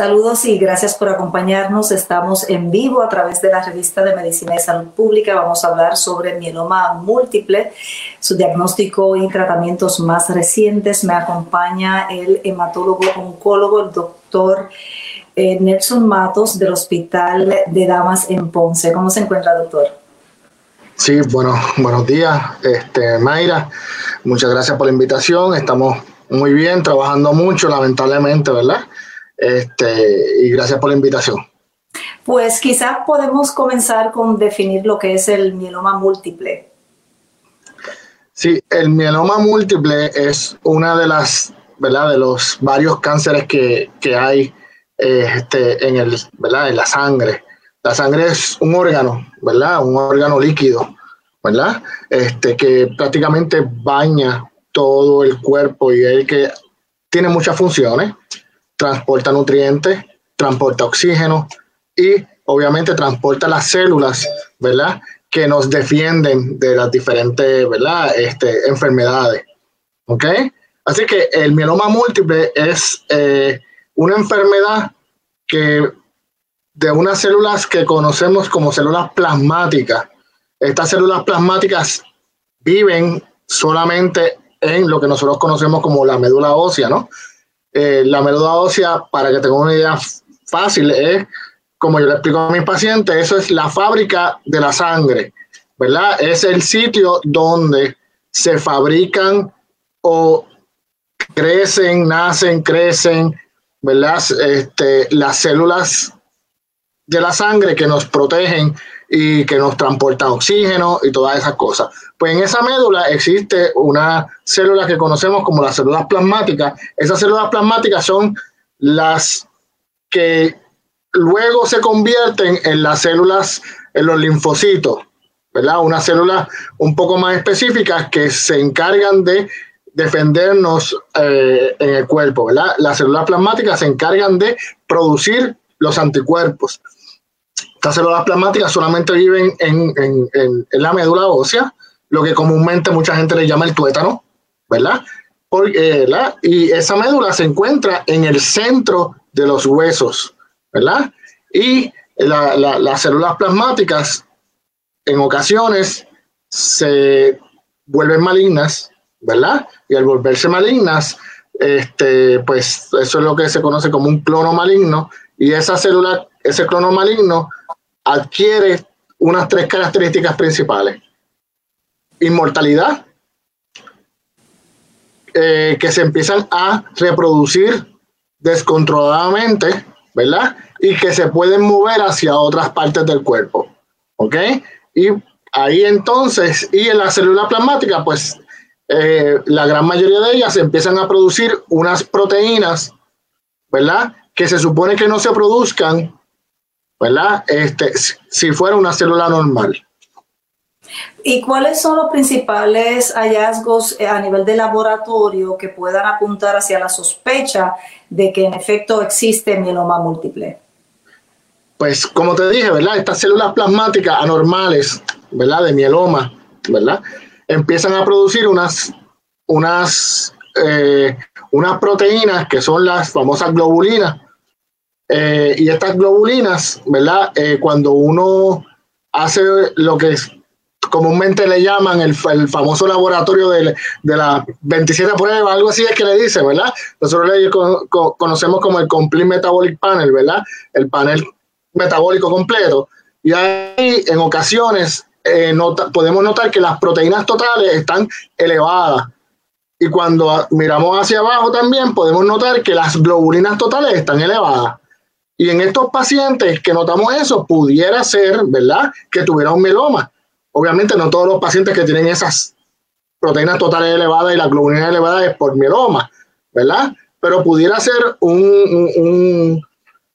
Saludos y gracias por acompañarnos. Estamos en vivo a través de la revista de Medicina y Salud Pública. Vamos a hablar sobre mieloma múltiple, su diagnóstico y tratamientos más recientes. Me acompaña el hematólogo oncólogo, el doctor eh, Nelson Matos del Hospital de Damas en Ponce. ¿Cómo se encuentra, doctor? Sí, bueno, buenos días, este, Mayra. Muchas gracias por la invitación. Estamos muy bien, trabajando mucho, lamentablemente, ¿verdad? Este, y gracias por la invitación. Pues quizás podemos comenzar con definir lo que es el mieloma múltiple. Sí, el mieloma múltiple es una de las, ¿verdad? De los varios cánceres que, hay este, en, el, ¿verdad? en la sangre. La sangre es un órgano, ¿verdad? Un órgano líquido, ¿verdad? Este, que prácticamente baña todo el cuerpo y el que tiene muchas funciones transporta nutrientes, transporta oxígeno y obviamente transporta las células, ¿verdad? Que nos defienden de las diferentes, ¿verdad? Este, enfermedades. ¿Ok? Así que el mieloma múltiple es eh, una enfermedad que de unas células que conocemos como células plasmáticas. Estas células plasmáticas viven solamente en lo que nosotros conocemos como la médula ósea, ¿no? Eh, la médula ósea, para que tengan una idea fácil, es, como yo le explico a mis pacientes, eso es la fábrica de la sangre, ¿verdad? Es el sitio donde se fabrican o crecen, nacen, crecen, ¿verdad? Este, las células de la sangre que nos protegen y que nos transportan oxígeno y todas esas cosas. Pues en esa médula existe una célula que conocemos como las células plasmáticas. Esas células plasmáticas son las que luego se convierten en las células, en los linfocitos, ¿verdad? Unas células un poco más específicas que se encargan de defendernos eh, en el cuerpo, ¿verdad? Las células plasmáticas se encargan de producir los anticuerpos. Estas células plasmáticas solamente viven en, en la médula ósea lo que comúnmente mucha gente le llama el tuétano, ¿verdad? Porque, Y esa médula se encuentra en el centro de los huesos, ¿verdad? Y las células plasmáticas en ocasiones se vuelven malignas, ¿verdad? Y al volverse malignas, este, pues eso es lo que se conoce como un clono maligno, y esa célula, ese clono maligno adquiere unas tres características principales inmortalidad, eh, que se empiezan a reproducir descontroladamente, ¿verdad? Y que se pueden mover hacia otras partes del cuerpo, ¿ok? Y ahí entonces, y en la célula plasmática, pues eh, la gran mayoría de ellas empiezan a producir unas proteínas, ¿verdad? Que se supone que no se produzcan, ¿verdad? Este, si fuera una célula normal. ¿Y cuáles son los principales hallazgos eh, a nivel de laboratorio que puedan apuntar hacia la sospecha de que en efecto existe mieloma múltiple? Pues como te dije, ¿verdad? Estas células plasmáticas anormales, ¿verdad? De mieloma, ¿verdad? Empiezan a producir unas, unas, eh, unas proteínas que son las famosas globulinas. Eh, y estas globulinas, ¿verdad? cuando uno hace lo que comúnmente le llaman el, famoso laboratorio de, de las 27 pruebas, algo así es que le dice, ¿verdad? Nosotros le conocemos como el Complete Metabolic Panel, ¿verdad? El panel metabólico completo. Y ahí en ocasiones eh, podemos notar que las proteínas totales están elevadas. Y cuando miramos hacia abajo también podemos notar que las globulinas totales están elevadas. Y en estos pacientes que notamos eso, pudiera ser, ¿verdad?, que tuviera un meloma. Obviamente no todos los pacientes que tienen esas proteínas totales elevadas y la globulina elevada es por mieloma, ¿verdad? Pero pudiera ser un,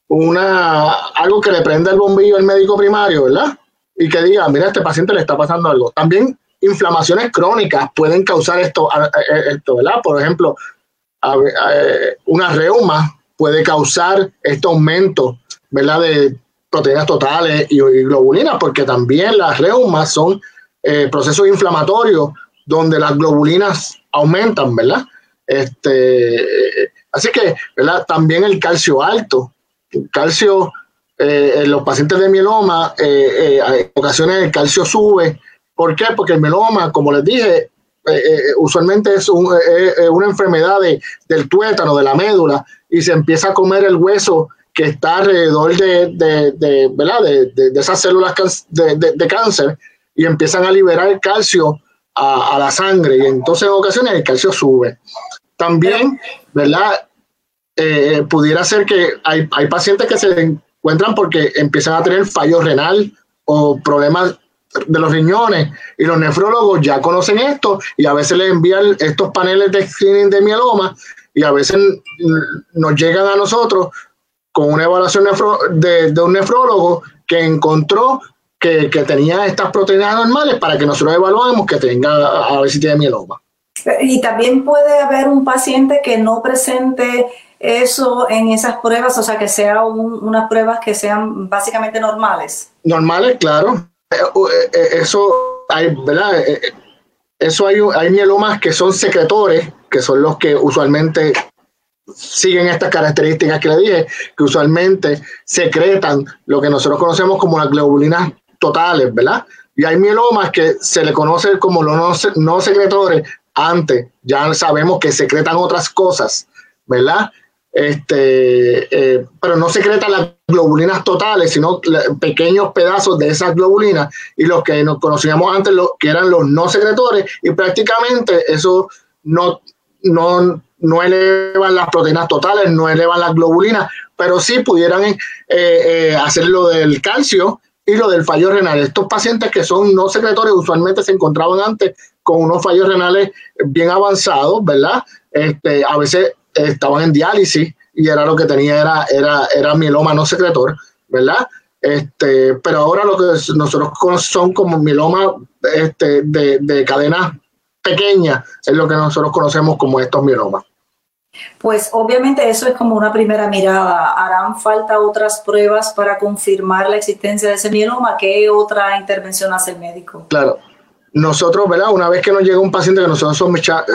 una, algo que le prenda el bombillo al médico primario, ¿verdad? Y que diga, mira, a este paciente le está pasando algo. También inflamaciones crónicas pueden causar esto, esto ¿verdad? Por ejemplo, una reuma puede causar este aumento, ¿verdad? De proteínas totales y, globulinas, porque también las reumas son eh, procesos inflamatorios donde las globulinas aumentan, ¿verdad? Este, así que, ¿verdad? También el calcio alto. El calcio, eh, en los pacientes de mieloma, eh, en ocasiones el calcio sube. ¿Por qué? Porque el mieloma, como les dije, usualmente es, una enfermedad del tuétano, de la médula, y se empieza a comer el hueso que está alrededor de, de, de, ¿verdad? de, de esas células de, cáncer y empiezan a liberar calcio a, la sangre y entonces en ocasiones el calcio sube. También, ¿verdad? Eh, pudiera ser que hay, hay pacientes que se encuentran porque empiezan a tener fallo renal o problemas de los riñones y los nefrólogos ya conocen esto y a veces les envían estos paneles de screening de mieloma y a veces nos llegan a nosotros con una evaluación de, un nefrólogo que encontró que, tenía estas proteínas normales para que nosotros evaluemos que tenga, a ver si tiene mieloma. Y también puede haber un paciente que no presente eso en esas pruebas, o sea, que sean unas pruebas que sean básicamente normales. Normales, claro. Eh, eh, eh, eso hay, ¿verdad? Eso hay, hay mielomas que son secretores, que son los que usualmente siguen estas características que le dije, que usualmente secretan lo que nosotros conocemos como las globulinas totales, ¿verdad? Y hay mielomas que se le conoce como los no, secretores antes, ya sabemos que secretan otras cosas, ¿verdad? Este, pero no secretan las globulinas totales, sino pequeños pedazos de esas globulinas y los que nos conocíamos antes, lo, que eran los no secretores, y prácticamente eso no, no, no elevan las proteínas totales, no elevan las globulinas, pero sí pudieran eh, eh, hacer lo del calcio y lo del fallo renal. Estos pacientes que son no secretores usualmente se encontraban antes con unos fallos renales bien avanzados, ¿verdad? Este, a veces estaban en diálisis y era lo que tenía era, era, era mieloma no secretor, ¿verdad? Este, pero ahora lo que nosotros son como mieloma este, de, de cadena pequeña es lo que nosotros conocemos como estos mielomas. Pues obviamente eso es como una primera mirada. ¿Harán falta otras pruebas para confirmar la existencia de ese mieloma? ¿Qué otra intervención hace el médico? Claro. Nosotros, ¿verdad? Una vez que nos llega un paciente que nosotros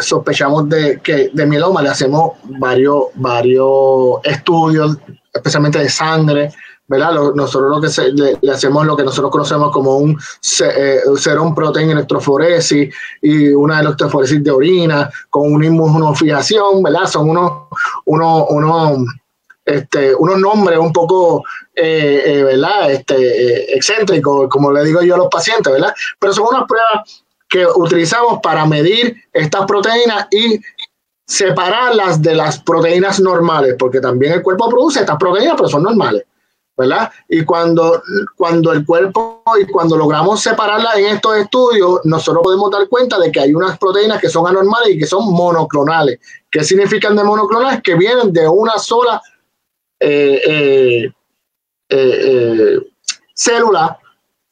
sospechamos de, que, de mieloma, le hacemos varios, varios estudios, especialmente de sangre, ¿verdad? nosotros lo que le, hacemos lo que nosotros conocemos como un eh, serum protein electroforesis y una electroforesis de orina con una inmunofijación, ¿verdad? Son unos, unos, unos, este, unos nombres un poco, eh, eh, ¿verdad? Este, excéntricos, como le digo yo a los pacientes, ¿verdad? Pero son unas pruebas que utilizamos para medir estas proteínas y separarlas de las proteínas normales, porque también el cuerpo produce estas proteínas, pero son normales. ¿verdad? Y cuando, cuando el cuerpo y cuando logramos separarla en estos estudios, nosotros podemos dar cuenta de que hay unas proteínas que son anormales y que son monoclonales. ¿Qué significan de monoclonales? Que vienen de una sola eh, eh, eh, célula,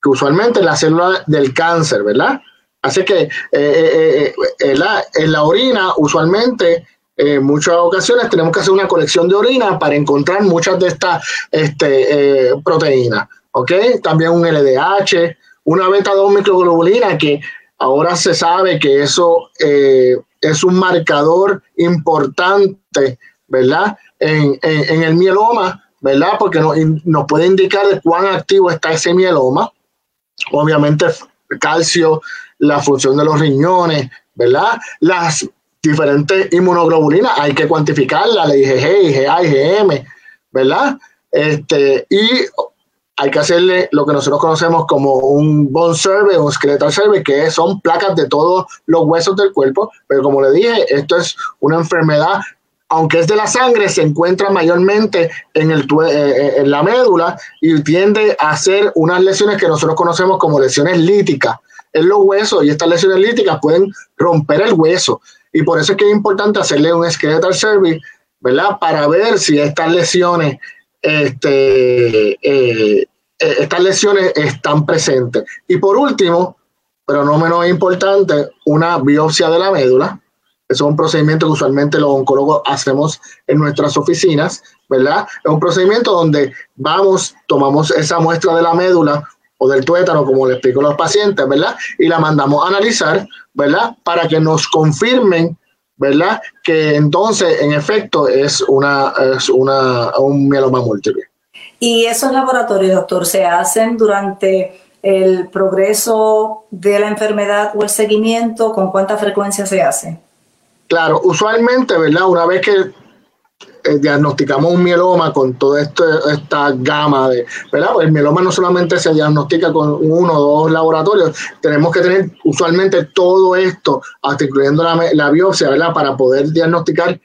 que usualmente la célula del cáncer, ¿verdad? Así que en la, en la orina usualmente en muchas ocasiones tenemos que hacer una colección de orina para encontrar muchas de estas este, eh, proteínas. ¿ok? También un LDH, una beta 2 microglobulina que ahora se sabe que eso eh, es un marcador importante, ¿verdad? En, el mieloma, ¿verdad? Porque nos, puede indicar de cuán activo está ese mieloma. Obviamente, calcio, la función de los riñones, ¿verdad? Las diferentes inmunoglobulinas, hay que cuantificarla, la IgG, IgA, IgM, ¿verdad? Este, y hay que hacerle lo que nosotros conocemos como un bone survey un skeletal survey, que son placas de todos los huesos del cuerpo, pero como le dije, esto es una enfermedad, aunque es de la sangre, se encuentra mayormente en, el, eh, eh, en la médula y tiende a ser unas lesiones que nosotros conocemos como lesiones líticas en los huesos y estas lesiones líticas pueden romper el hueso. Y por eso es que es importante hacerle un skeletal survey, ¿verdad? Para ver si estas lesiones, este, eh, estas lesiones están presentes. Y por último, pero no menos importante, una biopsia de la médula. Es un procedimiento que usualmente los oncólogos hacemos en nuestras oficinas, ¿verdad? Es un procedimiento donde vamos, tomamos esa muestra de la médula o del tuétano, como le explico a los pacientes, ¿verdad? Y la mandamos a analizar, ¿verdad? Para que nos confirmen, ¿verdad? Que entonces, en efecto, es, una, es una, un mieloma múltiple. ¿Y esos laboratorios, doctor, se hacen durante el progreso de la enfermedad o el seguimiento? ¿Con cuánta frecuencia se hace? Claro, usualmente, ¿verdad? Una vez que eh, diagnosticamos un mieloma con toda esta gama de, ¿verdad? Pues el mieloma no solamente se diagnostica con uno o dos laboratorios, tenemos que tener usualmente todo esto, hasta incluyendo la, biopsia, ¿verdad? Para poder diagnosticar eh,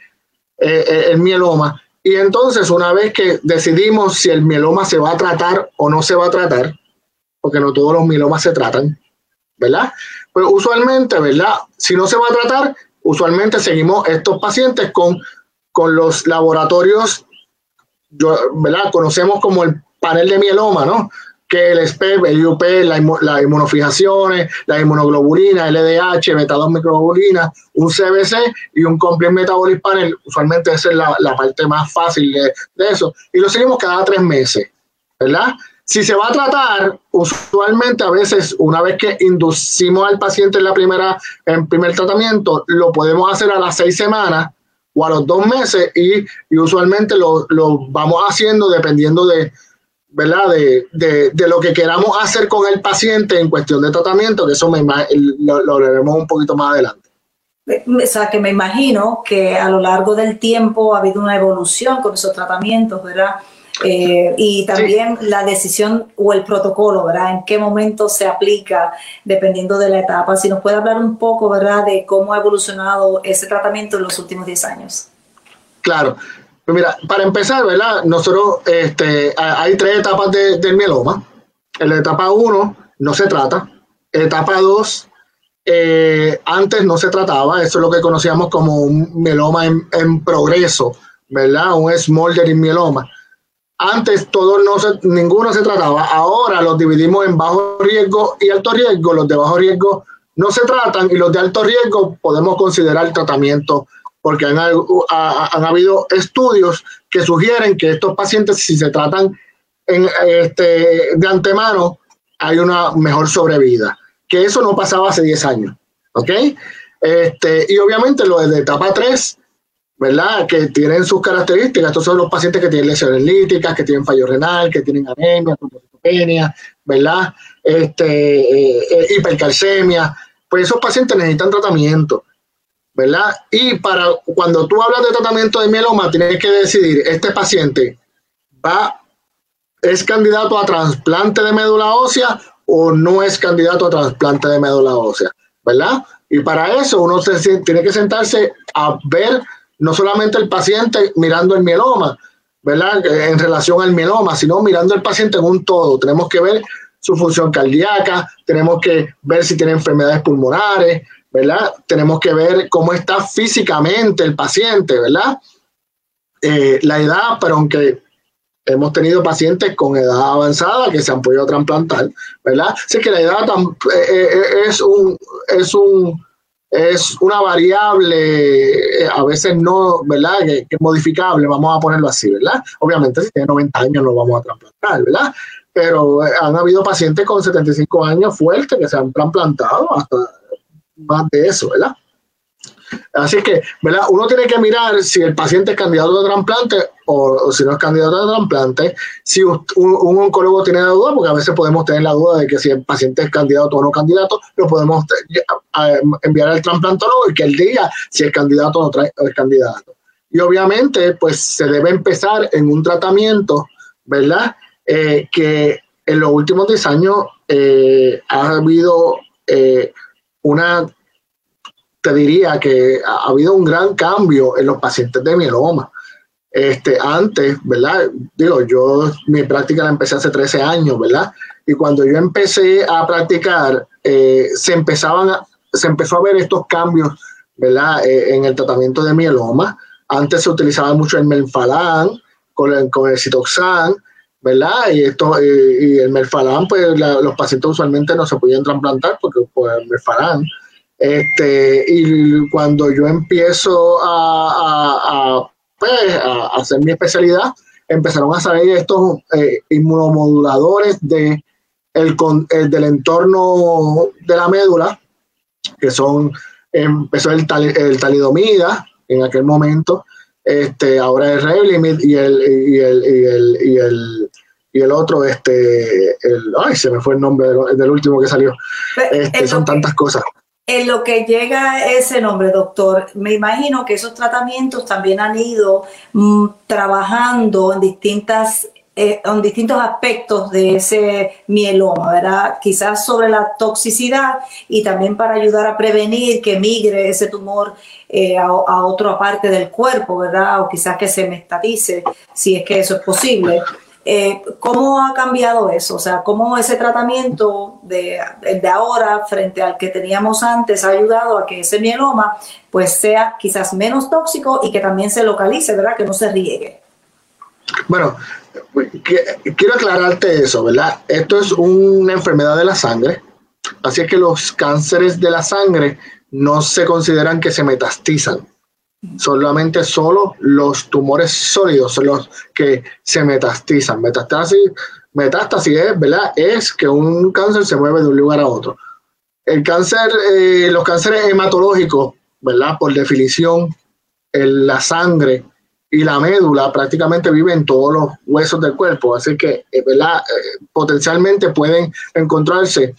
eh, el mieloma. Y entonces, una vez que decidimos si el mieloma se va a tratar o no se va a tratar, porque no todos los mielomas se tratan, ¿verdad? Pues usualmente, ¿verdad? Si no se va a tratar, usualmente seguimos estos pacientes con con los laboratorios, ¿verdad? Conocemos como el panel de mieloma, ¿no? Que el SPEP, el IUP, las la inmunofijaciones, la inmunoglobulina, LDH, beta 2 microglobulina, un CBC y un Complete Metabolic Panel. Usualmente esa es la, parte más fácil de, de, eso. Y lo seguimos cada tres meses, ¿verdad? Si se va a tratar, usualmente a veces, una vez que inducimos al paciente en la primera, en primer tratamiento, lo podemos hacer a las seis semanas o a los dos meses y, usualmente lo, vamos haciendo dependiendo de, ¿verdad? De, lo que queramos hacer con el paciente en cuestión de tratamiento, que eso me, lo, lo veremos un poquito más adelante. O sea, que me imagino que a lo largo del tiempo ha habido una evolución con esos tratamientos, ¿verdad? Eh, y también la decisión o el protocolo, ¿verdad? En qué momento se aplica dependiendo de la etapa. Si nos puede hablar un poco, ¿verdad? De cómo ha evolucionado ese tratamiento en los últimos 10 años. Claro. Pues mira, para empezar, ¿verdad? Nosotros, este, hay tres etapas del mieloma. En la etapa 1 no se trata. Etapa 2, eh, antes no se trataba. Eso es lo que conocíamos como un mieloma en, en progreso, ¿verdad? Un smoldering mieloma antes todos no se, ninguno se trataba, ahora los dividimos en bajo riesgo y alto riesgo. Los de bajo riesgo no se tratan y los de alto riesgo podemos considerar tratamiento porque han, habido estudios que sugieren que estos pacientes si se tratan este, de antemano hay una mejor sobrevida, que eso no pasaba hace 10 años. ¿Ok? Este, y obviamente los de etapa 3 ¿verdad? Que tienen sus características. Estos son los pacientes que tienen lesiones líticas, que tienen fallo renal, que tienen anemia, trombocitopenia, ¿verdad? Este, eh, eh, hipercalcemia. Pues esos pacientes necesitan tratamiento, ¿verdad? Y para cuando tú hablas de tratamiento de mieloma, tienes que decidir, este paciente va, es candidato a trasplante de médula ósea o no es candidato a trasplante de médula ósea, ¿verdad? Y para eso uno se, tiene que sentarse a ver no solamente el paciente mirando el mieloma, ¿verdad? En relación al mieloma, sino mirando al paciente en un todo. Tenemos que ver su función cardíaca, tenemos que ver si tiene enfermedades pulmonares, ¿verdad? Tenemos que ver cómo está físicamente el paciente, ¿verdad? Eh, la edad, pero aunque hemos tenido pacientes con edad avanzada que se han podido trasplantar, ¿verdad? Así que la edad eh, eh, es un, es un es una variable, eh, a veces no, ¿verdad? Que, es modificable, vamos a ponerlo así, ¿verdad? Obviamente, si tiene 90 años no vamos a trasplantar, ¿verdad? Pero eh, han habido pacientes con 75 años fuertes que se han trasplantado hasta más de eso, ¿verdad? Así que, ¿verdad? Uno tiene que mirar si el paciente es candidato a trasplante o, si no es candidato a trasplante. Si un, oncólogo tiene la duda, porque a veces podemos tener la duda de que si el paciente es candidato o no candidato, lo podemos enviar al trasplantólogo y que él diga si es candidato o no es candidato. Y obviamente, pues se debe empezar en un tratamiento, ¿verdad? Eh, que en los últimos 10 años eh, ha habido eh, una te diría que ha habido un gran cambio en los pacientes de mieloma. Este, antes, ¿verdad? Digo, yo mi práctica la empecé hace 13 años, ¿verdad? Y cuando yo empecé a practicar, eh, se empezaban se empezó a ver estos cambios, ¿verdad? Eh, en el tratamiento de mieloma. Antes se utilizaba mucho el melfalán con el, con el citoxan, ¿verdad? Y, esto, y, el melfalán, pues los pacientes usualmente no se podían trasplantar porque pues, el melfalán. Este, y cuando yo empiezo a, pues, a, hacer mi especialidad, empezaron a salir estos eh, inmunomoduladores de el, del entorno de la médula, que son, empezó el, el talidomida en aquel momento, este, ahora es Revlimid y el, y el, y el, y el, y el otro, este, el, ay, se me fue el nombre del, último que salió. Este, son tantas cosas. En lo que llega ese nombre, doctor, me imagino que esos tratamientos también han ido mm, trabajando en distintas eh, en distintos aspectos de ese mieloma, ¿verdad? Quizás sobre la toxicidad y también para ayudar a prevenir que migre ese tumor eh, a, otra parte del cuerpo, ¿verdad? O quizás que se mestatice, si es que eso es posible. Eh, ¿Cómo ha cambiado eso? O sea, ¿cómo ese tratamiento de, de, ahora frente al que teníamos antes ha ayudado a que ese mieloma pues sea quizás menos tóxico y que también se localice, ¿verdad? Que no se riegue. Bueno, quiero aclararte eso, ¿verdad? Esto es una enfermedad de la sangre, así que los cánceres de la sangre no se consideran que se metastizan. Solamente solo los tumores sólidos son los que se metastizan. Metástasis, metástasis es, ¿verdad? Es que un cáncer se mueve de un lugar a otro. El cáncer, eh, los cánceres hematológicos, ¿verdad? Por definición, en la sangre y la médula prácticamente vive en todos los huesos del cuerpo, así que eh, ¿verdad? Eh, potencialmente pueden encontrarse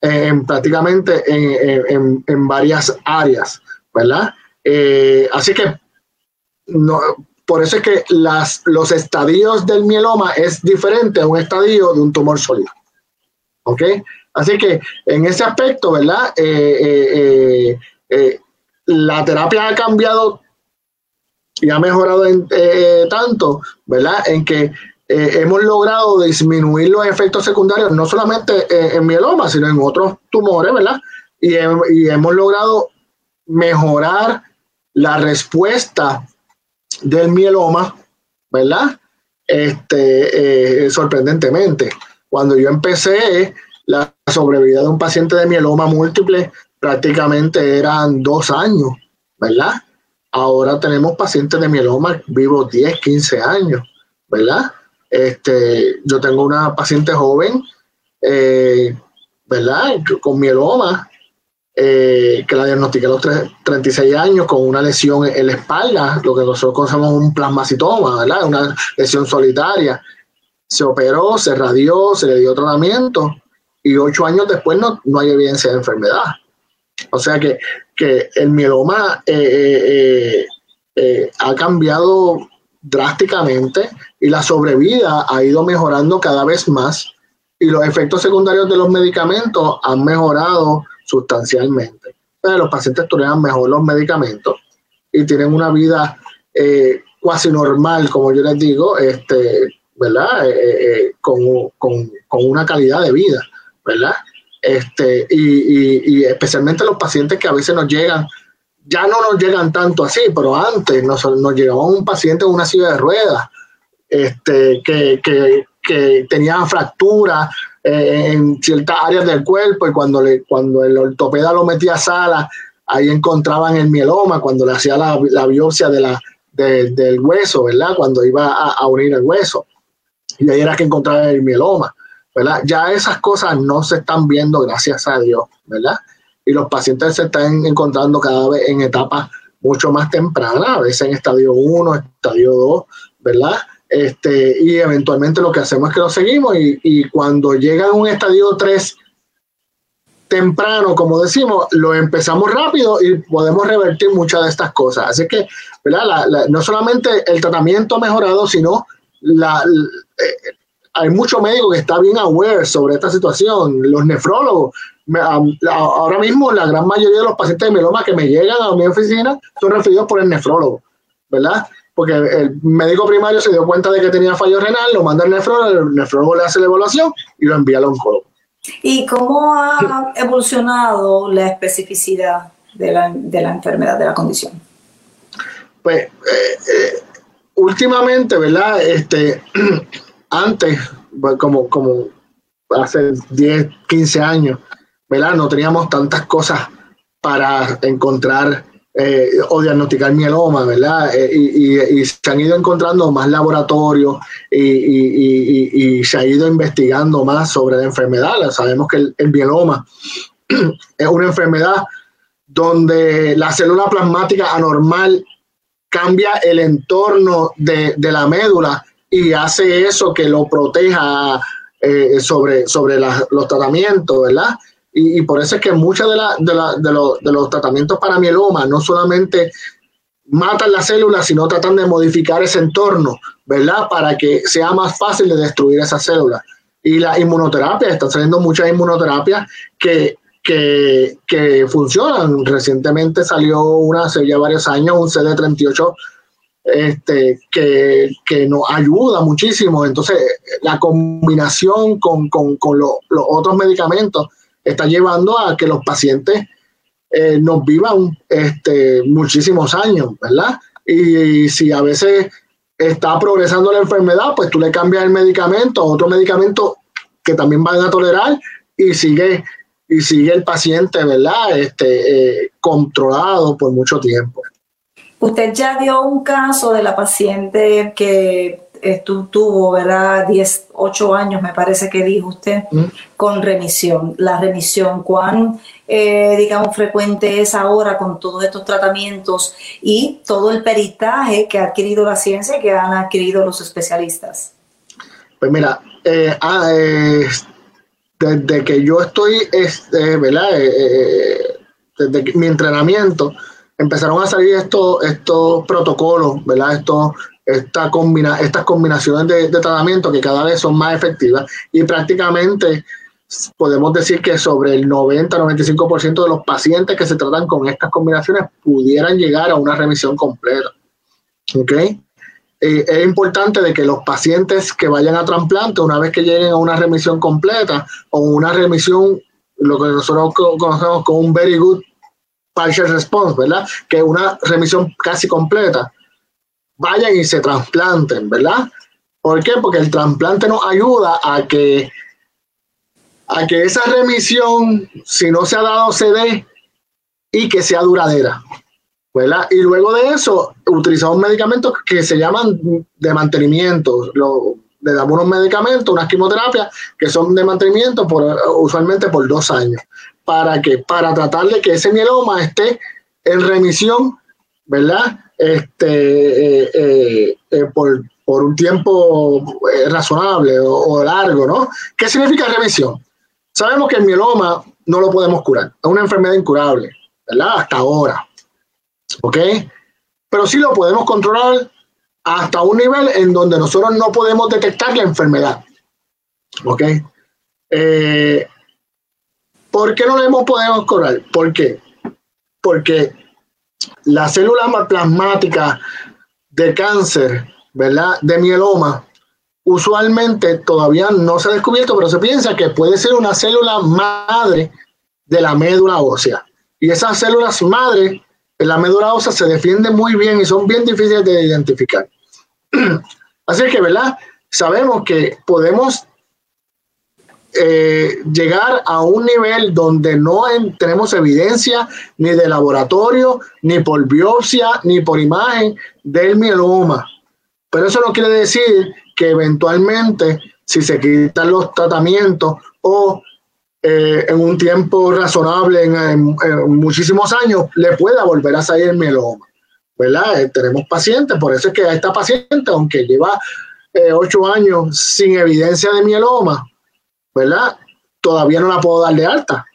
en, prácticamente en, en, varias áreas, ¿verdad? Eh, así que no, por eso es que las, los estadios del mieloma es diferente a un estadio de un tumor sólido. ¿Ok? Así que en ese aspecto, ¿verdad? la terapia ha cambiado y ha mejorado en, eh, tanto, ¿verdad? En que eh, hemos logrado disminuir los efectos secundarios, no solamente en, mieloma, sino en otros tumores, ¿verdad? Y, hemos logrado mejorar la respuesta del mieloma, ¿verdad? Este, eh, sorprendentemente. Cuando yo empecé, la sobrevida de un paciente de mieloma múltiple prácticamente eran dos años, ¿verdad? Ahora tenemos pacientes de mieloma vivos 10, 15 años, ¿verdad? Este, yo tengo una paciente joven, eh, ¿verdad? Con mieloma, eh, que la diagnostiqué a los 36 años con una lesión en la espalda, lo que nosotros conocemos un plasmacitoma. Una lesión solitaria. Se operó, se radió, se le dio tratamiento y ocho años después no, no hay evidencia de enfermedad. O sea que, el mieloma eh, eh, ha cambiado drásticamente y la sobrevida ha ido mejorando cada vez más y los efectos secundarios de los medicamentos han mejorado sustancialmente. los pacientes toleran mejor los medicamentos y tienen una vida cuasi normal, como yo les digo, este, ¿verdad? con, con, una calidad de vida, ¿verdad? Este, y, especialmente los pacientes que a veces nos llegan, ya no nos llegan tanto así, pero antes nos, nos llegaba un paciente en una silla de ruedas este, que, que, tenía fracturas eh, en ciertas áreas del cuerpo y cuando, le, cuando el ortopeda lo metía a sala, ahí encontraban el mieloma, cuando le hacía la, biopsia de la, del hueso, ¿verdad? Cuando iba a, a unir el hueso. Y ahí era que encontraban el mieloma. ¿verdad? Ya esas cosas no se están viendo, gracias a Dios, ¿verdad? Y los pacientes se están encontrando cada vez en etapas mucho más tempranas, a veces en estadio 1, estadio 2, ¿verdad? Este, y eventualmente lo que hacemos es que lo seguimos y, cuando llega a un estadio 3 temprano, como decimos, lo empezamos rápido y podemos revertir muchas de estas cosas. Así que, ¿verdad? no solamente el tratamiento ha mejorado, sino la, eh, hay muchos médicos que están bien aware sobre esta situación, los nefrólogos. ahora mismo la gran mayoría de los pacientes de mieloma que me llegan a mi oficina son referidos por el nefrólogo, ¿verdad? Porque el médico primario se dio cuenta de que tenía fallo renal, lo manda al nefrólogo, el nefrólogo le hace la evaluación y lo envía al oncólogo. ¿Y cómo ha evolucionado la especificidad de la, de la enfermedad, de la condición? Pues eh, eh, últimamente, ¿verdad? Este, antes, como, como hace 10, 15 años, ¿verdad? No teníamos tantas cosas para encontrar eh, o diagnosticar mieloma, ¿verdad? Eh, y, se han ido encontrando más laboratorios y, se ha ido investigando más sobre la enfermedad. Sabemos que el, mieloma es una enfermedad donde la célula plasmática anormal cambia el entorno de, la médula y hace eso que lo proteja eh, sobre, sobre los tratamientos, ¿verdad? Y, por eso es que muchos de, de, los tratamientos para mieloma no solamente matan las células, sino tratan de modificar ese entorno, ¿verdad? Para que sea más fácil de destruir esas células. Y la inmunoterapia, están saliendo muchas inmunoterapias que, que, que funcionan. Recientemente salió una hace ya varios años, un CD38 este, que, que, nos ayuda muchísimo. Entonces, la combinación con, con, con los otros medicamentos está llevando a que los pacientes eh, nos vivan este, muchísimos años, ¿verdad? Y, si a veces está progresando la enfermedad, pues tú le cambias el medicamento a otro medicamento que también van a tolerar y sigue, y sigue el paciente, ¿verdad? Este, eh, controlado por mucho tiempo. Usted ya dio un caso de la paciente que tuvo, ¿verdad? 10, 8 años, me parece que dijo usted, mm. con remisión. La remisión, ¿cuán, eh, digamos, frecuente es ahora con todos estos tratamientos y todo el peritaje que ha adquirido la ciencia y que han adquirido los especialistas? Pues mira, eh, ah, eh, desde que yo estoy, este, ¿verdad? desde mi entrenamiento, empezaron a salir estos, estos protocolos, ¿verdad? Estos esta combina, estas combinaciones de, tratamiento que cada vez son más efectivas y prácticamente podemos decir que sobre el 90-95% de los pacientes que se tratan con estas combinaciones pudieran llegar a una remisión completa. ¿Ok? Eh, es importante de que los pacientes que vayan a trasplante, una vez que lleguen a una remisión completa o una remisión, lo que nosotros conocemos como un very good partial response, ¿verdad? Que es una remisión casi completa, vayan y se trasplanten, ¿verdad? ¿Por qué? Porque el trasplante nos ayuda a que, a que esa remisión, si no se ha dado, se dé y que sea duradera. ¿verdad? Y luego de eso, utilizamos medicamentos que se llaman de mantenimiento. Le damos unos medicamentos, unas quimioterapias que son de mantenimiento por, usualmente por dos años. ¿Para que Para tratar de que ese mieloma esté en remisión, ¿verdad? Este, eh, eh, eh, por, un tiempo razonable o, largo, ¿no? ¿Qué significa remisión? Sabemos que el mieloma no lo podemos curar, es una enfermedad incurable, ¿verdad? Hasta ahora, ¿ok? Pero sí lo podemos controlar hasta un nivel en donde nosotros no podemos detectar la enfermedad, ¿ok? ¿Por qué no lo podemos curar? ¿Por qué? Porque la célula plasmática de cáncer, ¿verdad? De mieloma, usualmente todavía no se ha descubierto, pero se piensa que puede ser una célula madre de la médula ósea. Y esas células madre en la médula ósea se defienden muy bien y son bien difíciles de identificar. Así que, ¿verdad? Sabemos que podemos eh, llegar a un nivel donde no tenemos evidencia ni de laboratorio, ni por biopsia, ni por imagen del mieloma. Pero eso no quiere decir que eventualmente, si se quitan los tratamientos o eh, en un tiempo razonable, en, muchísimos años, le pueda volver a salir el mieloma. ¿verdad? Eh, tenemos pacientes, por eso es que a esta paciente, aunque lleva ocho años sin evidencia de mieloma, ¿verdad? Todavía no la puedo dar de alta,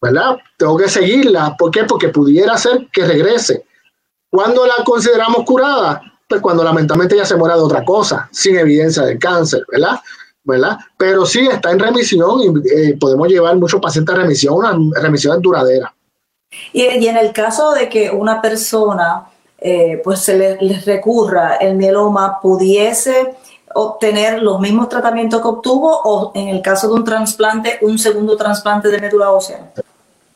¿verdad? Tengo que seguirla. ¿Por qué? Porque pudiera ser que regrese. ¿Cuándo la consideramos curada? Pues cuando lamentablemente ya se muera de otra cosa, sin evidencia de cáncer, ¿verdad? ¿verdad? Pero sí está en remisión y eh, podemos llevar muchos pacientes a remisión, una remisión duradera. Y, en el caso de que una persona eh, pues se le, les recurra el mieloma, pudiese obtener los mismos tratamientos que obtuvo o en el caso de un trasplante, un segundo trasplante de médula ósea?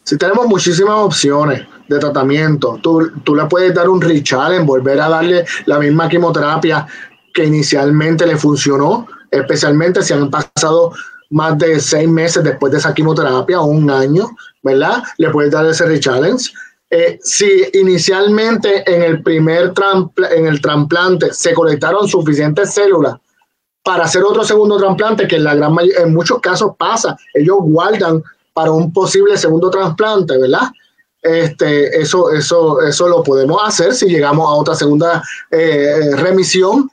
Sí, tenemos muchísimas opciones de tratamiento. Tú, tú le puedes dar un en volver a darle la misma quimioterapia que inicialmente le funcionó especialmente si han pasado más de seis meses después de esa quimioterapia o un año, ¿verdad? Le puedes dar ese challenge. Eh, si inicialmente en el primer en el trasplante se colectaron suficientes células para hacer otro segundo trasplante, que en, la gran en muchos casos pasa, ellos guardan para un posible segundo trasplante, ¿verdad? Este, eso, eso, eso lo podemos hacer si llegamos a otra segunda eh, remisión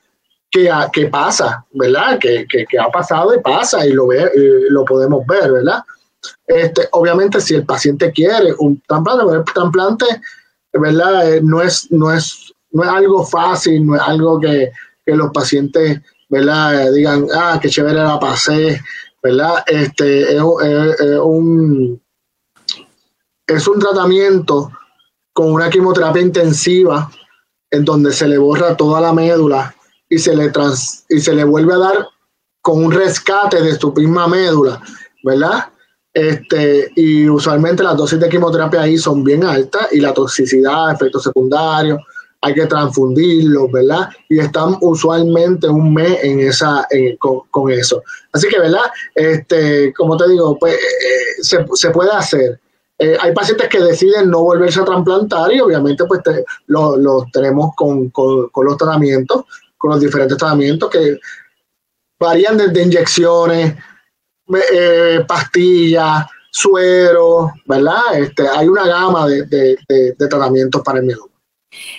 que, que, pasa, ¿verdad? Que, que, ha pasado y pasa y lo, ve, lo podemos ver, ¿verdad? Este, obviamente, si el paciente quiere un trasplante, trasplante, ¿verdad? Eh, no es, no, es, no es algo fácil, no es algo que, los pacientes, ¿verdad? Digan, ah, qué chévere la pasé, ¿verdad? Este, es, un, es un tratamiento con una quimioterapia intensiva en donde se le borra toda la médula y se le, trans, y se le vuelve a dar con un rescate de su misma médula, ¿verdad? Este, y usualmente las dosis de quimioterapia ahí son bien altas y la toxicidad, efectos secundarios, hay que transfundirlos, ¿verdad? Y están usualmente un mes en esa, con, eso. Así que, ¿verdad? Este, como te digo, pues eh, se, se, puede hacer. Eh, hay pacientes que deciden no volverse a trasplantar y obviamente pues los lo tenemos con, con, los tratamientos, con los diferentes tratamientos que varían desde inyecciones, eh, pastillas, suero, ¿verdad? Este, hay una gama de, tratamientos para el mieloma.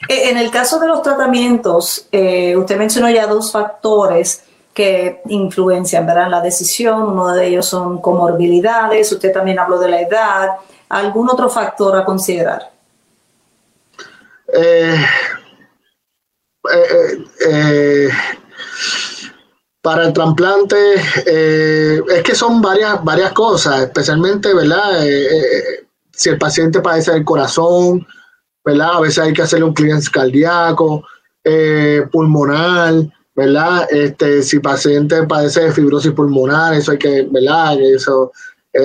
Eh, en el caso de los tratamientos, eh, usted mencionó ya dos factores que influencian ¿verdad? la decisión. Uno de ellos son comorbilidades, usted también habló de la edad. ¿Algún otro factor a considerar? eh, para el trasplante es que son varias, varias cosas, especialmente, ¿verdad? Si el paciente padece del corazón, ¿verdad? A veces hay que hacerle un clearance cardíaco, pulmonar, ¿verdad? Este, si el paciente padece de fibrosis pulmonar, eso hay que, ¿verdad? Eso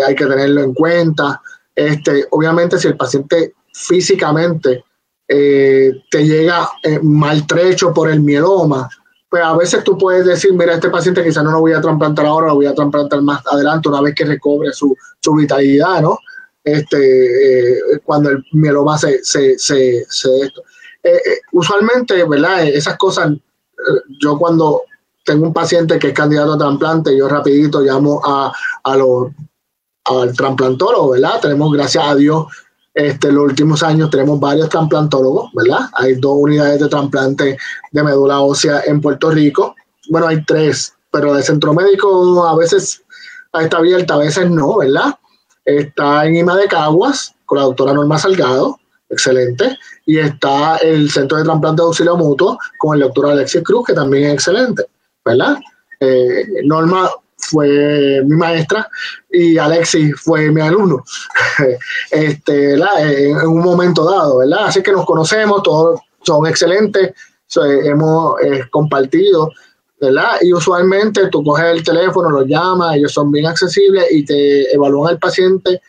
hay que tenerlo en cuenta. Este, obviamente, si el paciente físicamente te llega maltrecho por el mieloma, pues a veces tú puedes decir, mira, este paciente quizás no lo voy a trasplantar ahora, lo voy a trasplantar más adelante, una vez que recobre su, su vitalidad, ¿no? Este, eh, cuando el mieloma se, se, se, se esto. Eh, eh, usualmente, ¿verdad? Esas cosas, yo cuando tengo un paciente que es candidato a trasplante, yo rapidito llamo a, a los, al trasplantólogo, ¿verdad? Tenemos, gracias a Dios, este, los últimos años tenemos varios trasplantólogos, ¿verdad? Hay dos unidades de trasplante de médula ósea en Puerto Rico. Bueno, hay tres, pero el centro médico a veces está abierta, a veces no, ¿verdad? Está en IMA de Caguas con la doctora Norma Salgado, excelente. Y está el centro de trasplante de auxilio mutuo con el doctor Alexis Cruz, que también es excelente, ¿verdad? Eh, Norma fue mi maestra y Alexis fue mi alumno este, en un momento dado, ¿verdad? Así que nos conocemos, todos son excelentes, hemos eh, compartido, ¿verdad? Y usualmente tú coges el teléfono, los llamas, ellos son bien accesibles y te evalúan al paciente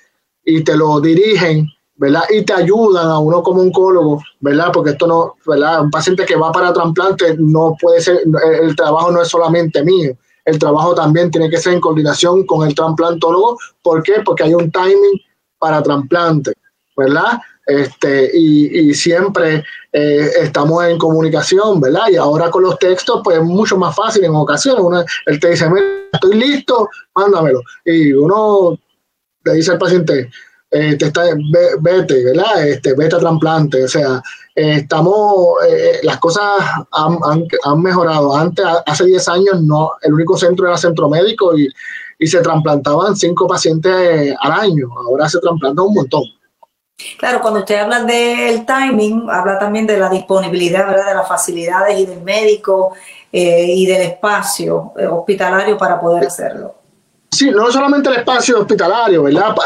y te lo dirigen, ¿verdad? Y te ayudan a uno como oncólogo, ¿verdad? Porque esto no, ¿verdad? Un paciente que va para trasplante no puede ser, el trabajo no es solamente mío, el trabajo también tiene que ser en coordinación con el trasplantólogo. ¿Por qué? Porque hay un timing para trasplante, ¿verdad? Este, y, siempre eh, estamos en comunicación, ¿verdad? Y ahora con los textos, pues es mucho más fácil en ocasiones. Uno, él te dice, mira, estoy listo, mándamelo. Y uno le dice al paciente, eh, te está, vete, ¿verdad? Este, vete a trasplante. O sea, eh, estamos, eh, las cosas han, han, mejorado. Antes, hace 10 años, no, el único centro era centro médico y, y se trasplantaban cinco pacientes al año. Ahora se trasplantan un montón. Claro, cuando usted habla del timing, habla también de la disponibilidad, ¿verdad? de las facilidades y del médico y del espacio hospitalario para poder hacerlo. Sí, no solamente el espacio hospitalario, ¿verdad?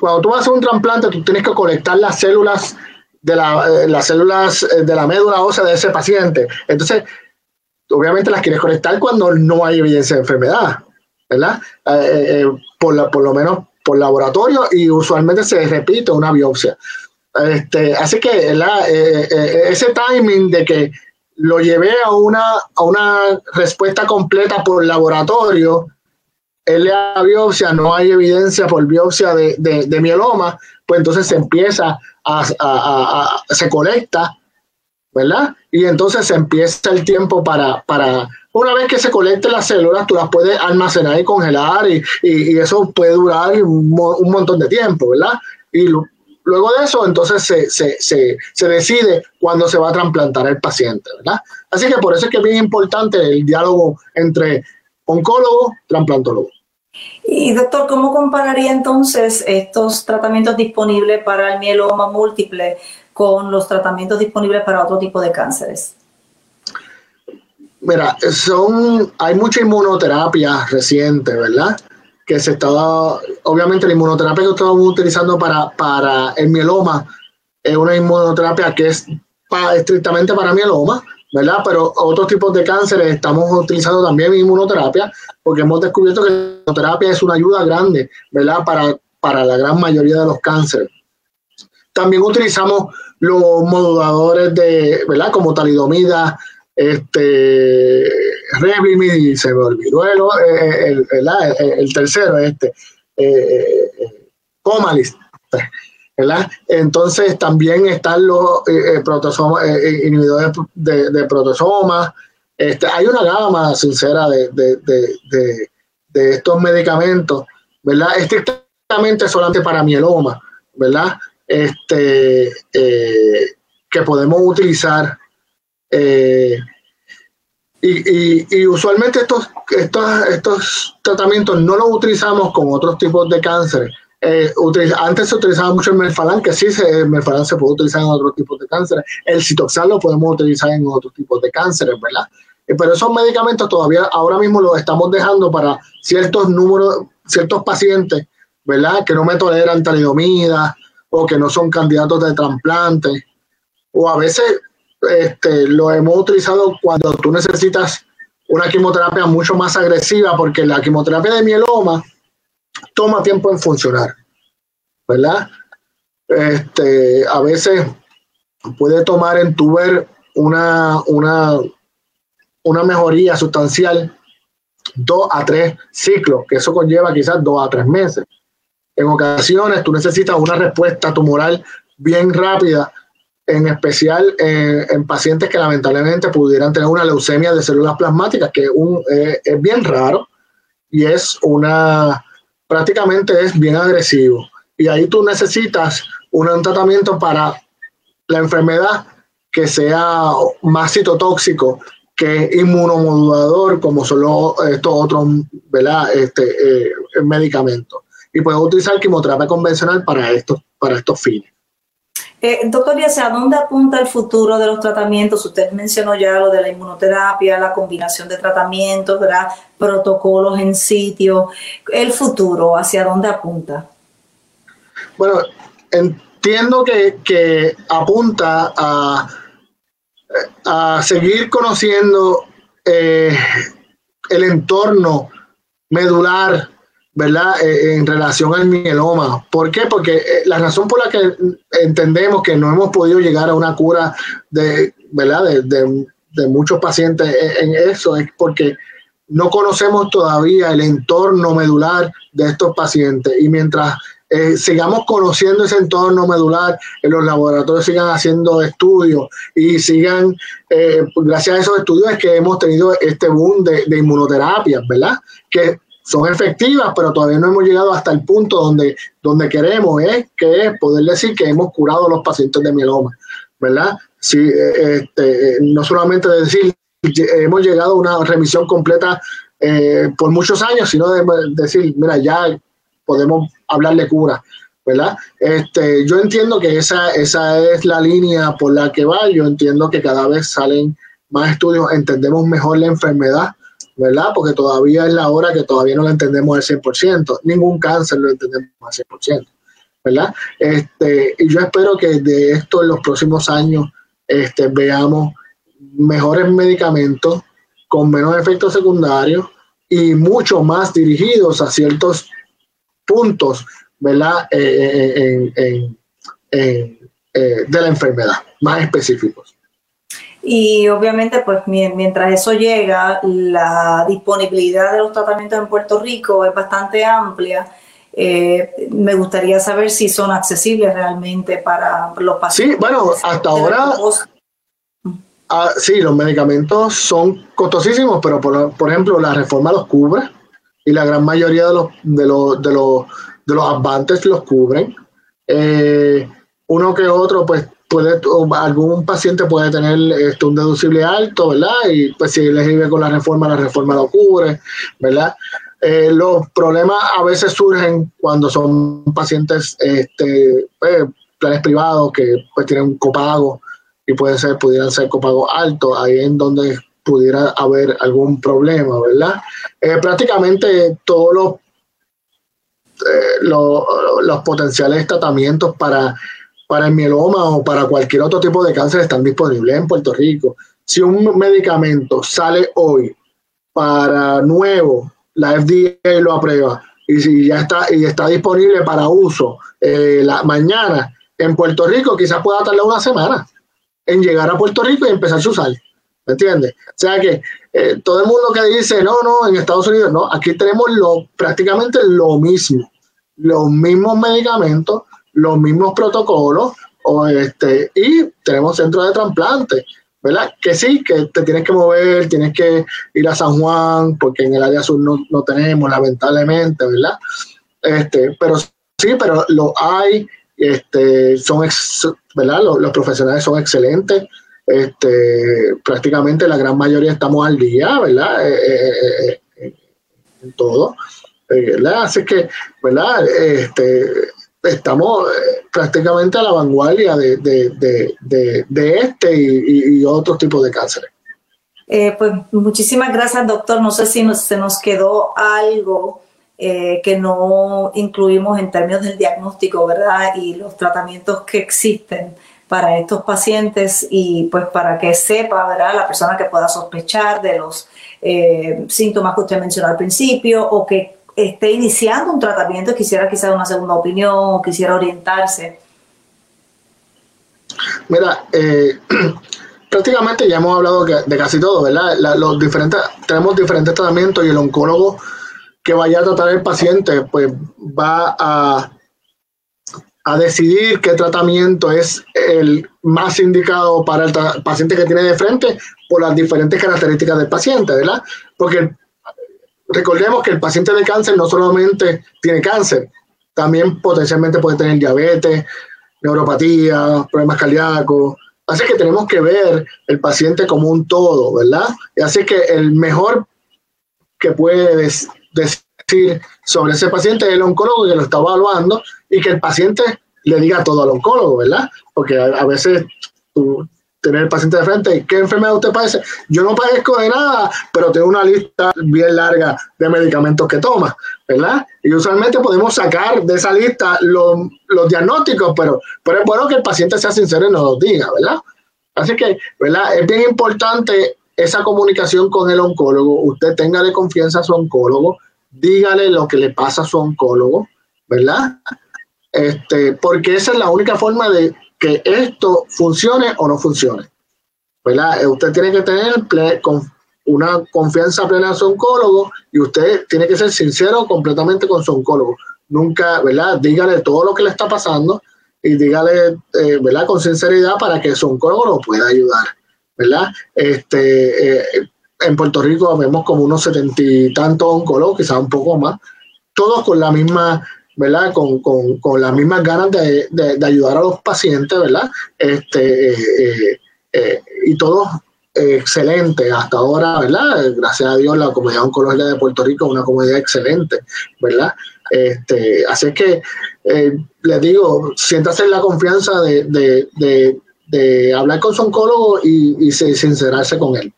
cuando tú vas a hacer un trasplante, tú tienes que conectar las células de la, eh, las células eh, de la médula ósea de ese paciente. Entonces, obviamente las quieres conectar cuando no hay evidencia de enfermedad, ¿verdad? Eh, por, por lo menos por laboratorio y usualmente se repite una biopsia. Este, así que ese timing de que lo llevé a una, a una respuesta completa por laboratorio, él le da biopsia, no hay evidencia por biopsia de, de, mieloma, pues entonces se empieza a, a, se conecta, ¿verdad? Y entonces empieza el tiempo para, para una vez que se colecten las células, tú las puedes almacenar y congelar y, y, eso puede durar un, un, montón de tiempo, ¿verdad? Y luego de eso, entonces se, se, se, se, decide cuándo se va a trasplantar el paciente, ¿verdad? Así que por eso es que es bien importante el diálogo entre oncólogo, trasplantólogo. Y doctor, ¿cómo compararía entonces estos tratamientos disponibles para el mieloma múltiple con los tratamientos disponibles para otro tipo de cánceres? Mira, son, hay mucha inmunoterapia reciente, ¿verdad? Que se estaba, obviamente la inmunoterapia que estamos utilizando para, para el mieloma es una inmunoterapia que es estrictamente para mieloma, ¿verdad? Pero otros tipos de cánceres estamos utilizando también inmunoterapia porque hemos descubierto que la inmunoterapia es una ayuda grande, ¿verdad? Para, para la gran mayoría de los cánceres. También utilizamos los moduladores de, ¿verdad? Como talidomida, este, Revlimid, se me olvidó el, el, tercero, este, eh, eh Comalis, ¿verdad? Entonces también están los eh, eh, eh, inhibidores de, de protosomas. Este, hay una gama sincera de, de, de estos medicamentos, ¿verdad? Estrictamente solamente para mieloma, ¿verdad? Este, que podemos utilizar. y, y, usualmente estos, estos, estos tratamientos no los utilizamos con otros tipos de cánceres eh, antes se utilizaba mucho el melfalán, que sí, el melfalán se puede utilizar en otros tipos de cánceres. El citoxal lo podemos utilizar en otros tipos de cánceres, ¿verdad? Eh, pero esos medicamentos todavía ahora mismo los estamos dejando para ciertos números, ciertos pacientes, ¿verdad? Que no me toleran talidomida o que no son candidatos de trasplante. O a veces este, lo hemos utilizado cuando tú necesitas una quimioterapia mucho más agresiva, porque la quimioterapia de mieloma toma tiempo en funcionar, ¿verdad? Este, a veces puede tomar en tu ver una, una, una mejoría sustancial dos a tres ciclos, que eso conlleva quizás dos a tres meses. En ocasiones tú necesitas una respuesta tumoral bien rápida, en especial en, pacientes que lamentablemente pudieran tener una leucemia de células plasmáticas, que un, eh, es bien raro y es una, prácticamente es bien agresivo. Y ahí tú necesitas un tratamiento para la enfermedad que sea más citotóxico que inmunomodulador, como son estos otros ¿verdad? Este, eh, medicamentos. Y puedes utilizar quimioterapia convencional para estos, para estos fines. Eh, doctor, ¿y hacia dónde apunta el futuro de los tratamientos? Usted mencionó ya lo de la inmunoterapia, la combinación de tratamientos, ¿verdad? protocolos en sitio. El futuro, ¿hacia dónde apunta? Bueno, entiendo que, apunta a, a, seguir conociendo eh, el entorno medular ¿verdad? Eh, en relación al mieloma. ¿Por qué? Porque eh, la razón por la que entendemos que no hemos podido llegar a una cura de, ¿verdad? De, muchos pacientes en, eso es porque no conocemos todavía el entorno medular de estos pacientes y mientras eh, sigamos conociendo ese entorno medular, en los laboratorios sigan haciendo estudios y sigan, gracias a esos estudios es que hemos tenido este boom de, de inmunoterapia, ¿verdad? Que son efectivas, pero todavía no hemos llegado hasta el punto donde, donde queremos, ¿eh? que es poder decir que hemos curado a los pacientes de mieloma, ¿verdad? Sí, eh, este, no solamente decir hemos llegado a una remisión completa eh, por muchos años, sino de, decir, mira, ya podemos hablar de cura, ¿verdad? Este, yo entiendo que esa, esa es la línea por la que va, yo entiendo que cada vez salen más estudios, entendemos mejor la enfermedad, ¿verdad? Porque todavía es la hora que todavía no lo entendemos al 100%, ningún cáncer lo entendemos al 100%, ¿verdad? Este, y yo espero que de esto en los próximos años este, veamos mejores medicamentos con menos efectos secundarios y mucho más dirigidos a ciertos puntos, ¿verdad? Eh, eh, eh, de la enfermedad, más específicos. Y obviamente, pues mientras eso llega, la disponibilidad de los tratamientos en Puerto Rico es bastante amplia. Eh, me gustaría saber si son accesibles realmente para los pacientes. Sí, bueno, hasta ahora, ah, sí, los medicamentos son costosísimos, pero por, por, ejemplo, la reforma los cubre y la gran mayoría de los, de los, de los, de los advances los cubren. Eh, uno que otro, pues algún paciente puede tener este, un deducible alto, ¿verdad? Y pues si le vive con la reforma, la reforma lo cubre, ¿verdad? Eh, los problemas a veces surgen cuando son pacientes, este, pues, planes privados que pues tienen un copago y puede ser, pudieran ser copagos altos, ahí en donde pudiera haber algún problema, ¿verdad? Eh, prácticamente todos los, eh, los potenciales tratamientos para para el mieloma o para cualquier otro tipo de cáncer están disponibles en Puerto Rico. Si un medicamento sale hoy para nuevo, la FDA lo aprueba y si ya está y está disponible para uso eh, la mañana en Puerto Rico, quizás pueda tardar una semana en llegar a Puerto Rico y empezar a usar. ¿Me entiendes? O sea que eh, todo el mundo que dice, no, no, en Estados Unidos, no, aquí tenemos lo, prácticamente lo mismo, los mismos medicamentos, los mismos protocolos o este, y tenemos centros de trasplante, ¿verdad? Que sí, que te tienes que mover, tienes que ir a San Juan, porque en el área sur no, no tenemos, lamentablemente, ¿verdad? Este, pero sí, pero lo hay, este, son, ¿verdad? Los, profesionales son excelentes, este, prácticamente la gran mayoría estamos al día, ¿verdad? Eh, eh, eh, en todo, ¿verdad? Así que, ¿verdad? Este, estamos eh, prácticamente a la vanguardia de, este y, otros tipos de cánceres. Eh, pues muchísimas gracias, doctor. No sé si se nos quedó algo eh, que no incluimos en términos del diagnóstico, ¿verdad? Y los tratamientos que existen para estos pacientes y pues para que sepa, ¿verdad? La persona que pueda sospechar de los síntomas que usted mencionó al principio o que esté iniciando un tratamiento quisiera quizás una segunda opinión quisiera orientarse? Mira, eh, prácticamente ya hemos hablado de casi todo, ¿verdad? los diferentes, tenemos diferentes tratamientos y el oncólogo que vaya a tratar el paciente, pues va a, a decidir qué tratamiento es el más indicado para el paciente que tiene de frente por las diferentes características del paciente, ¿verdad? Porque recordemos que el paciente de cáncer no solamente tiene cáncer, también potencialmente puede tener diabetes, neuropatía, problemas cardíacos. Así que tenemos que ver el paciente como un todo, ¿verdad? Y así que el mejor que puede decir sobre ese paciente es el oncólogo que lo está evaluando y que el paciente le diga todo al oncólogo, ¿verdad? Porque a veces tú tener el paciente de frente, ¿qué enfermedad usted padece? Yo no padezco de nada, pero tengo una lista bien larga de medicamentos que toma, ¿verdad? Y usualmente podemos sacar de esa lista los, diagnósticos, pero, pero es bueno que el paciente sea sincero y nos lo diga, ¿verdad? Así que, ¿verdad? Es bien importante esa comunicación con el oncólogo, usted tenga de confianza a su oncólogo, dígale lo que le pasa a su oncólogo, ¿verdad? Este, porque esa es la única forma de que esto funcione o no funcione. ¿verdad? Eh, usted tiene que tener una confianza plena en su oncólogo y usted tiene que ser sincero completamente con su oncólogo. Nunca, ¿verdad? Dígale todo lo que le está pasando y dígale, eh, ¿verdad? Con sinceridad para que su oncólogo lo pueda ayudar, ¿verdad? Este, eh, en Puerto Rico vemos como unos setenta y tantos oncólogos, quizás un poco más, todos con la misma ¿verdad? Con, con, con las mismas ganas de, de, ayudar a los pacientes, ¿verdad? Este, eh, eh, y todo excelente hasta ahora, ¿verdad? Gracias a Dios la comunidad oncológica de Puerto Rico es una comunidad excelente, ¿verdad? Este, así que eh, les digo, siéntase la confianza de, de, de, hablar con su oncólogo y, y sincerarse con él.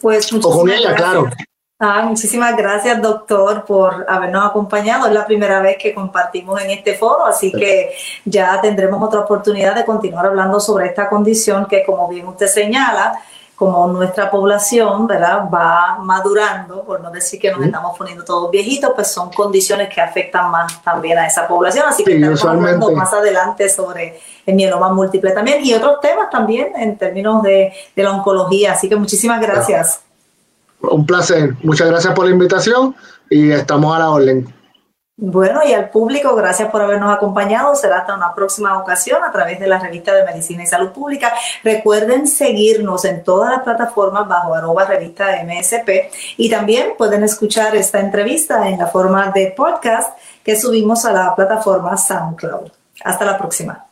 Pues o con ella, claro. Ah, muchísimas gracias, doctor, por habernos acompañado. Es la primera vez que compartimos en este foro, así que ya tendremos otra oportunidad de continuar hablando sobre esta condición que, como bien usted señala, como nuestra población, ¿verdad? Va madurando, por no decir que nos estamos poniendo todos viejitos, pues son condiciones que afectan más también a esa población. Así que estamos hablando más adelante sobre el mieloma múltiple también y otros temas también en términos de, de la oncología. Así que muchísimas gracias. Un placer. Muchas gracias por la invitación y estamos a la orden. Bueno, y al público, gracias por habernos acompañado. Será hasta una próxima ocasión a través de la revista de Medicina y Salud Pública. Recuerden seguirnos en todas las plataformas bajo arroba revista MSP y también pueden escuchar esta entrevista en la forma de podcast que subimos a la plataforma SoundCloud. Hasta la próxima.